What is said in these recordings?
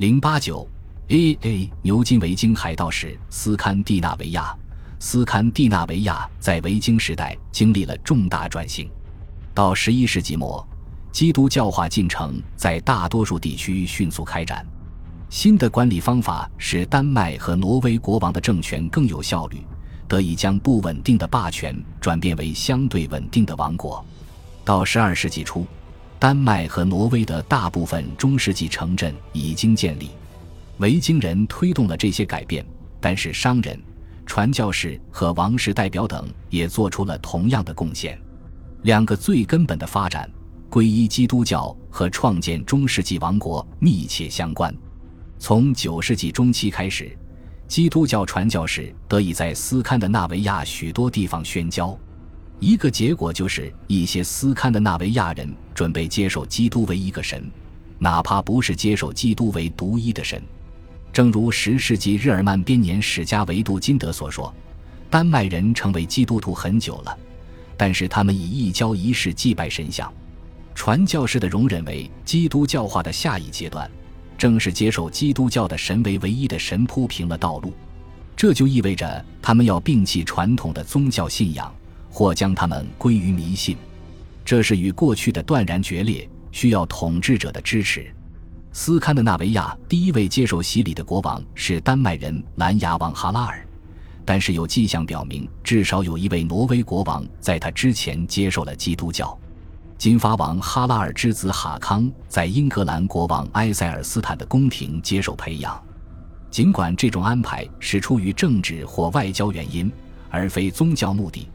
零八九 A A 牛津维京海盗史斯堪的纳维亚，斯堪的纳维亚在维京时代经历了重大转型。到十一世纪末，基督教化进程在大多数地区迅速开展。新的管理方法使丹麦和挪威国王的政权更有效率，得以将不稳定的霸权转变为相对稳定的王国。到十二世纪初，丹麦和挪威的大部分中世纪城镇已经建立。维京人推动了这些改变，但是商人、传教士和王室代表等也做出了同样的贡献。两个最根本的发展——皈依基督教和创建中世纪王国——密切相关。从九世纪中期开始，基督教传教士得以在斯堪的纳维亚许多地方宣教。一个结果就是一些斯堪的纳维亚人准备接受基督为一个神，哪怕不是接受基督为独一的神。正如十世纪日耳曼编年史家维杜金德所说：“丹麦人成为基督徒很久了，但是他们以一教一式祭拜神像。传教士的容忍为基督教化的下一阶段。”正是接受基督教的神为唯一的神铺平了道路，这就意味着他们要摒弃传统的宗教信仰，或将他们归于迷信。这是与过去的断然决裂，需要统治者的支持。斯堪的纳维亚第一位接受洗礼的国王是丹麦人兰牙王哈拉尔，但是有迹象表明，至少有一位挪威国王在他之前接受了基督教。金发王哈拉尔之子哈康在英格兰国王埃塞尔斯坦的宫廷接受培养，尽管这种安排是出于政治或外交原因，而非宗教目的，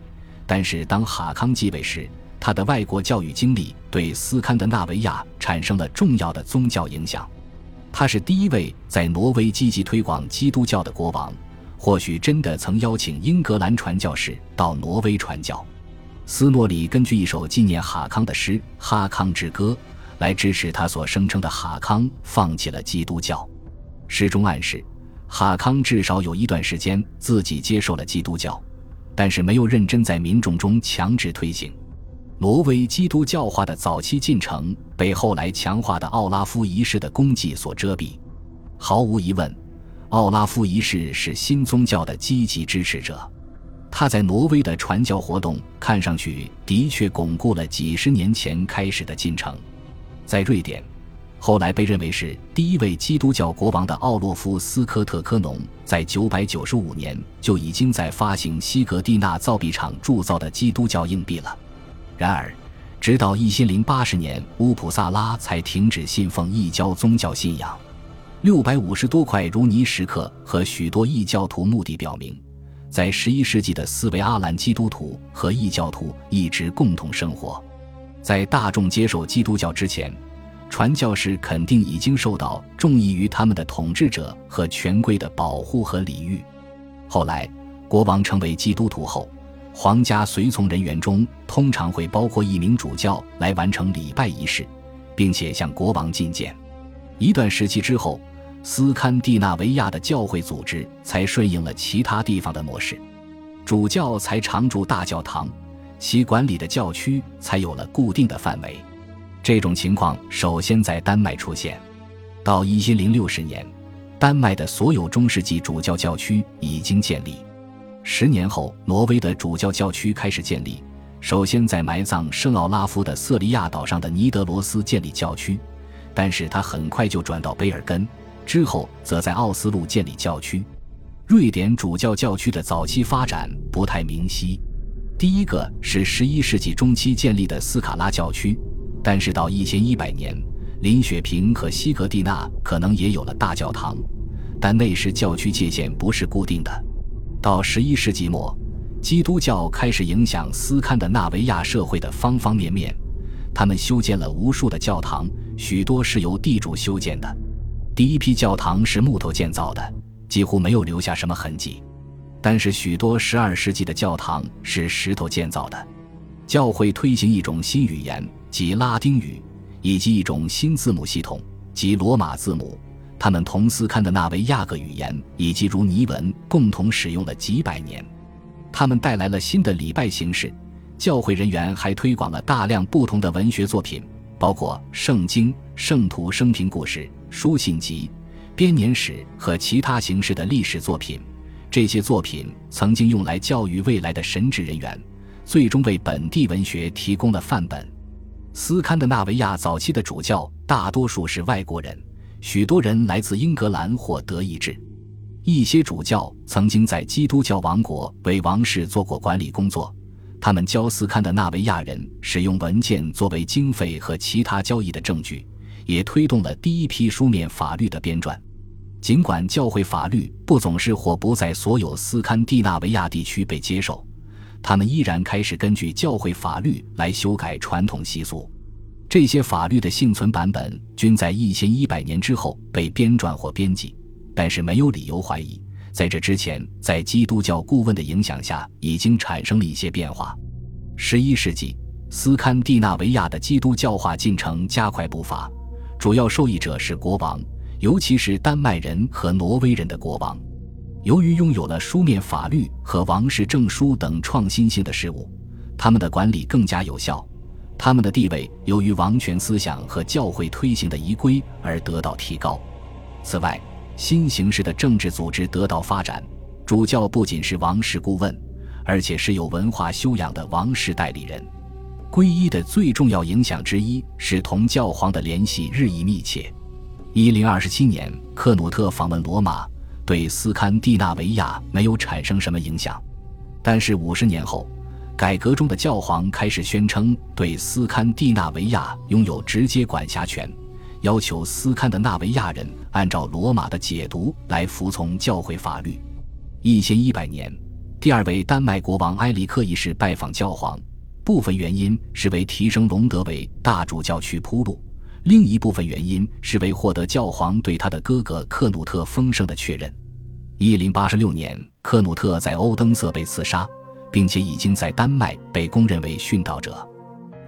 但是当哈康继位时，他的外国教育经历对斯堪的纳维亚产生了重要的宗教影响。他是第一位在挪威积极推广基督教的国王，或许真的曾邀请英格兰传教士到挪威传教。斯诺里根据一首纪念哈康的诗《哈康之歌》来支持他所声称的哈康放弃了基督教。诗中暗示，哈康至少有一段时间自己接受了基督教，但是没有认真在民众中强制推行。挪威基督教化的早期进程被后来强化的奥拉夫一世的功绩所遮蔽。毫无疑问，奥拉夫一世是新宗教的积极支持者。他在挪威的传教活动看上去的确巩固了几十年前开始的进程。在瑞典，后来被认为是第一位基督教国王的奥洛夫斯科特科农，在995年就已经在发行西格蒂纳造币厂铸造的基督教硬币了。然而，直到1080年，乌普萨拉才停止信奉异教宗教信仰。650多块如尼石刻和许多异教徒墓地表明。在十一世纪的斯维阿兰基督徒和异教徒一直共同生活，在大众接受基督教之前，传教士肯定已经受到众议于他们的统治者和权贵的保护和礼遇。后来，国王成为基督徒后，皇家随从人员中通常会包括一名主教来完成礼拜仪式，并且向国王觐见。一段时期之后。斯堪的纳维亚的教会组织才顺应了其他地方的模式，主教才常驻大教堂，其管理的教区才有了固定的范围。这种情况首先在丹麦出现。到一千零六十年，丹麦的所有中世纪主教教区已经建立。十年后，挪威的主教教区开始建立，首先在埋葬圣奥拉夫的瑟利亚岛上的尼德罗斯建立教区，但是他很快就转到卑尔根。之后，则在奥斯陆建立教区。瑞典主教教区的早期发展不太明晰。第一个是十一世纪中期建立的斯卡拉教区，但是到一千一百年，林雪平和西格蒂纳可能也有了大教堂，但那时教区界限不是固定的。到十一世纪末，基督教开始影响斯堪的纳维亚社会的方方面面，他们修建了无数的教堂，许多是由地主修建的。第一批教堂是木头建造的，几乎没有留下什么痕迹。但是许多十二世纪的教堂是石头建造的。教会推行一种新语言，及拉丁语，以及一种新字母系统，即罗马字母。他们同斯堪的纳维亚各语言以及如尼文共同使用了几百年。他们带来了新的礼拜形式。教会人员还推广了大量不同的文学作品，包括圣经、圣徒生平故事。书信集、编年史和其他形式的历史作品。这些作品曾经用来教育未来的神职人员，最终为本地文学提供了范本。斯堪的纳维亚早期的主教大多数是外国人，许多人来自英格兰或德意志。一些主教曾经在基督教王国为王室做过管理工作，他们教斯堪的纳维亚人使用文件作为经费和其他交易的证据，也推动了第一批书面法律的编撰。尽管教会法律不总是或不在所有斯堪的纳维亚地区被接受，他们依然开始根据教会法律来修改传统习俗。这些法律的幸存版本均在一千一百年之后被编撰或编辑，但是没有理由怀疑，在这之前，在基督教顾问的影响下，已经产生了一些变化。十一世纪，斯堪的纳维亚的基督教化进程加快步伐，主要受益者是国王。尤其是丹麦人和挪威人的国王，由于拥有了书面法律和王室证书等创新性的事物，他们的管理更加有效。他们的地位由于王权思想和教会推行的仪规而得到提高。此外，新形式的政治组织得到发展，主教不仅是王室顾问，而且是有文化修养的王室代理人。皈依的最重要影响之一是同教皇的联系日益密切。一零二七年，克努特访问罗马，对斯堪的纳维亚没有产生什么影响。但是五十年后，改革中的教皇开始宣称对斯堪的纳维亚拥有直接管辖权，要求斯堪的纳维亚人按照罗马的解读来服从教会法律。一千一百年，第二位丹麦国王埃里克一世拜访教皇，部分原因是为提升隆德为大主教区铺路。另一部分原因是为获得教皇对他的哥哥克努特丰盛的确认。一零八六年，克努特在欧登瑟被刺杀，并且已经在丹麦被公认为殉道者。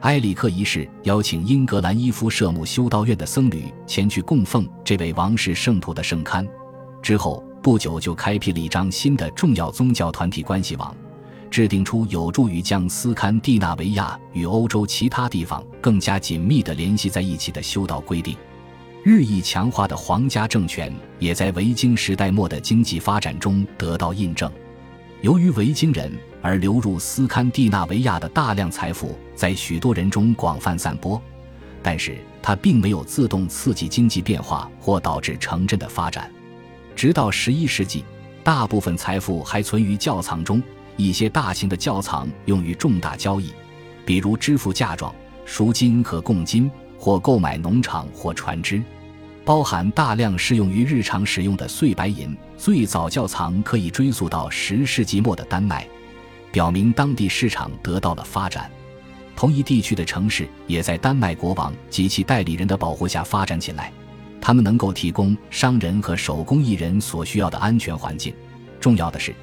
埃里克一世邀请英格兰伊夫舍姆修道院的僧侣前去供奉这位王室圣徒的圣龛，之后不久就开辟了一张新的重要宗教团体关系网。制定出有助于将斯堪的纳维亚与欧洲其他地方更加紧密地联系在一起的修道规定，日益强化的皇家政权也在维京时代末的经济发展中得到印证。由于维京人而流入斯堪的纳维亚的大量财富在许多人中广泛散播，但是它并没有自动刺激经济变化或导致城镇的发展。直到十一世纪，大部分财富还存于窖藏中。一些大型的窖藏用于重大交易，比如支付嫁妆、赎金和贡金，或购买农场或船只。包含大量适用于日常使用的碎白银。最早窖藏可以追溯到十世纪末的丹麦，表明当地市场得到了发展。同一地区的城市也在丹麦国王及其代理人的保护下发展起来。他们能够提供商人和手工艺人所需要的安全环境。重要的是。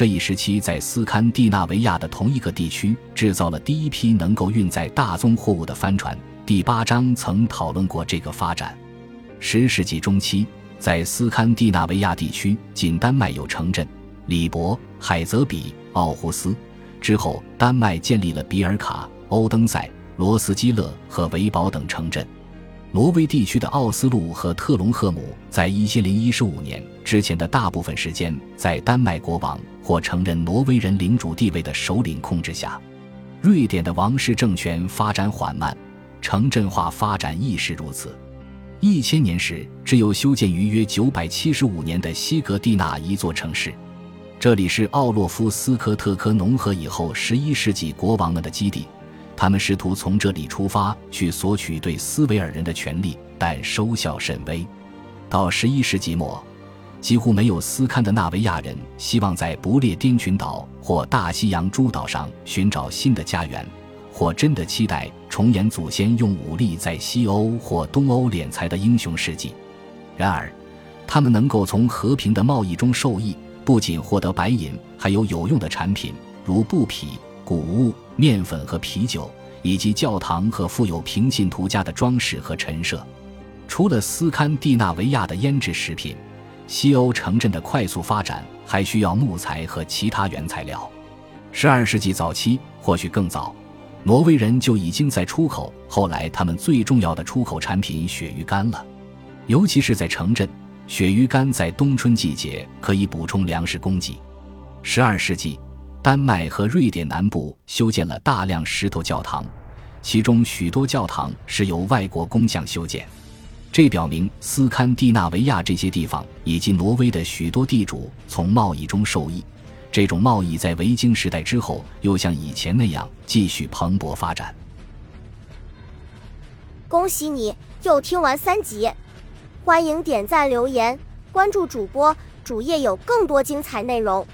这一时期，在斯堪的纳维亚的同一个地区制造了第一批能够运载大宗货物的帆船。第八章曾讨论过这个发展。十世纪中期，在斯堪的纳维亚地区，仅丹麦有城镇：里伯、海泽比、奥胡斯。之后，丹麦建立了比尔卡、欧登塞、罗斯基勒和维堡等城镇。挪威地区的奥斯陆和特隆赫姆，在一千零一十五年之前的大部分时间，在丹麦国王或承认挪威人领主地位的首领控制下。瑞典的王室政权发展缓慢，城镇化发展亦是如此。一千年时，只有修建于约九百七十五年的西格蒂纳一座城市，这里是奥洛夫斯科特科农合以后十一世纪国王们的基地。他们试图从这里出发去索取对斯维尔人的权利，但收效甚微。到十一世纪末，几乎没有斯堪的纳维亚人希望在不列颠群岛或大西洋诸岛上寻找新的家园，或真的期待重演祖先用武力在西欧或东欧敛财的英雄事迹。然而，他们能够从和平的贸易中受益，不仅获得白银，还有有用的产品，如布匹。谷物、面粉和啤酒，以及教堂和富有平信徒家的装饰和陈设。除了斯堪的纳维亚的腌制食品，西欧城镇的快速发展还需要木材和其他原材料。十二世纪早期，或许更早，挪威人就已经在出口。后来，他们最重要的出口产品——鳕鱼干了。尤其是在城镇，鳕鱼干在冬春季节可以补充粮食供给。十二世纪，丹麦和瑞典南部修建了大量石头教堂，其中许多教堂是由外国工匠修建。这表明斯堪的纳维亚这些地方以及挪威的许多地主从贸易中受益。这种贸易在维京时代之后又像以前那样继续蓬勃发展。恭喜你又听完三集，欢迎点赞、留言、关注主播，主页有更多精彩内容。